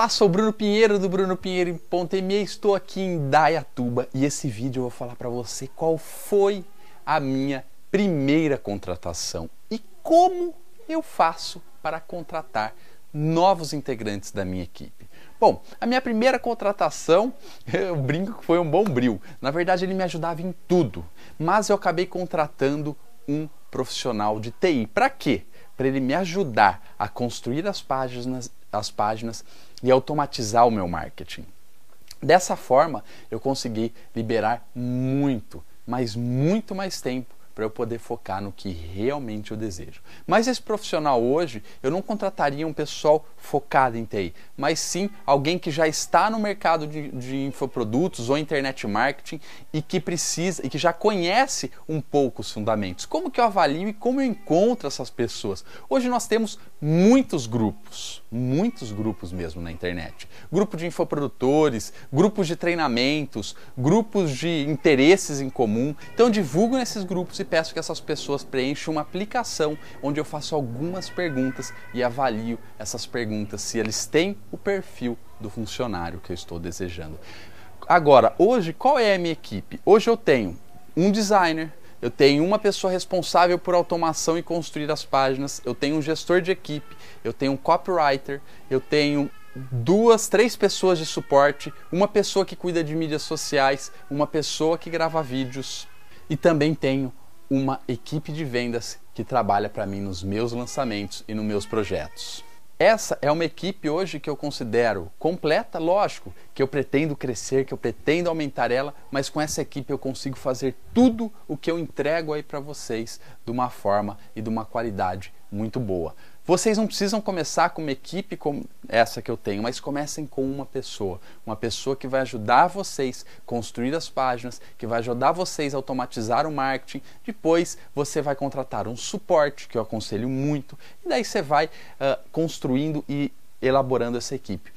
Olá, sou Bruno Pinheiro do Bruno Pinheiro em Ponte e estou aqui em Dayatuba e esse vídeo eu vou falar para você qual foi a minha primeira contratação e como eu faço para contratar novos integrantes da minha equipe. Bom, a minha primeira contratação, eu brinco que foi um bom bril. Na verdade, ele me ajudava em tudo, mas eu acabei contratando um profissional de TI. Para quê? Para ele me ajudar a construir as páginas, as páginas e automatizar o meu marketing. Dessa forma, eu consegui liberar muito, mas muito mais tempo para eu poder focar no que realmente eu desejo. Mas esse profissional hoje, eu não contrataria um pessoal focado em TI, mas sim alguém que já está no mercado de, de infoprodutos ou internet marketing e que precisa e que já conhece um pouco os fundamentos. Como que eu avalio e como eu encontro essas pessoas? Hoje nós temos muitos grupos, muitos grupos mesmo na internet. Grupo de infoprodutores, grupos de treinamentos, grupos de interesses em comum. Então divulgo nesses grupos e peço que essas pessoas preencham uma aplicação onde eu faço algumas perguntas e avalio essas perguntas se eles têm o perfil do funcionário que eu estou desejando. Agora, hoje, qual é a minha equipe? Hoje eu tenho um designer, eu tenho uma pessoa responsável por automação e construir as páginas, eu tenho um gestor de equipe, eu tenho um copywriter, eu tenho duas, três pessoas de suporte, uma pessoa que cuida de mídias sociais, uma pessoa que grava vídeos e também tenho uma equipe de vendas que trabalha para mim nos meus lançamentos e nos meus projetos. Essa é uma equipe hoje que eu considero completa, lógico, que eu pretendo crescer, que eu pretendo aumentar ela, mas com essa equipe eu consigo fazer tudo o que eu entrego aí para vocês de uma forma e de uma qualidade muito boa. Vocês não precisam começar com uma equipe como essa que eu tenho, mas comecem com uma pessoa. Uma pessoa que vai ajudar vocês a construir as páginas, que vai ajudar vocês a automatizar o marketing. Depois você vai contratar um suporte, que eu aconselho muito, e daí você vai uh, construindo e elaborando essa equipe.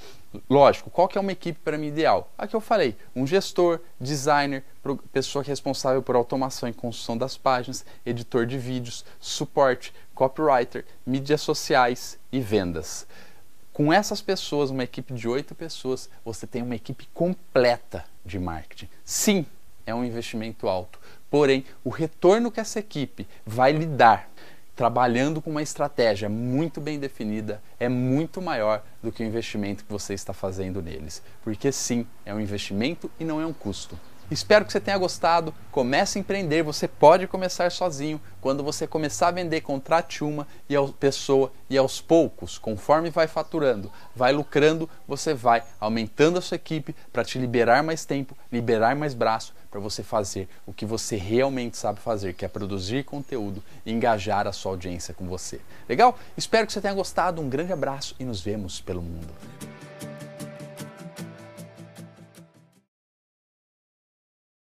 Lógico, qual que é uma equipe para mim ideal? A que eu falei, um gestor, designer, pessoa responsável por automação e construção das páginas, editor de vídeos, suporte, copywriter, mídias sociais e vendas. Com essas pessoas, uma equipe de oito pessoas, você tem uma equipe completa de marketing. Sim, é um investimento alto, porém, o retorno que essa equipe vai lhe dar trabalhando com uma estratégia muito bem definida é muito maior do que o investimento que você está fazendo neles. Porque sim, é um investimento e não é um custo. Espero que você tenha gostado. Comece a empreender. Você pode começar sozinho. Quando você começar a vender, contrate uma e a pessoa e aos poucos, conforme vai faturando, vai lucrando, você vai aumentando a sua equipe para te liberar mais tempo, liberar mais braço para você fazer o que você realmente sabe fazer, que é produzir conteúdo e engajar a sua audiência com você. Legal? Espero que você tenha gostado. Um grande abraço e nos vemos pelo mundo.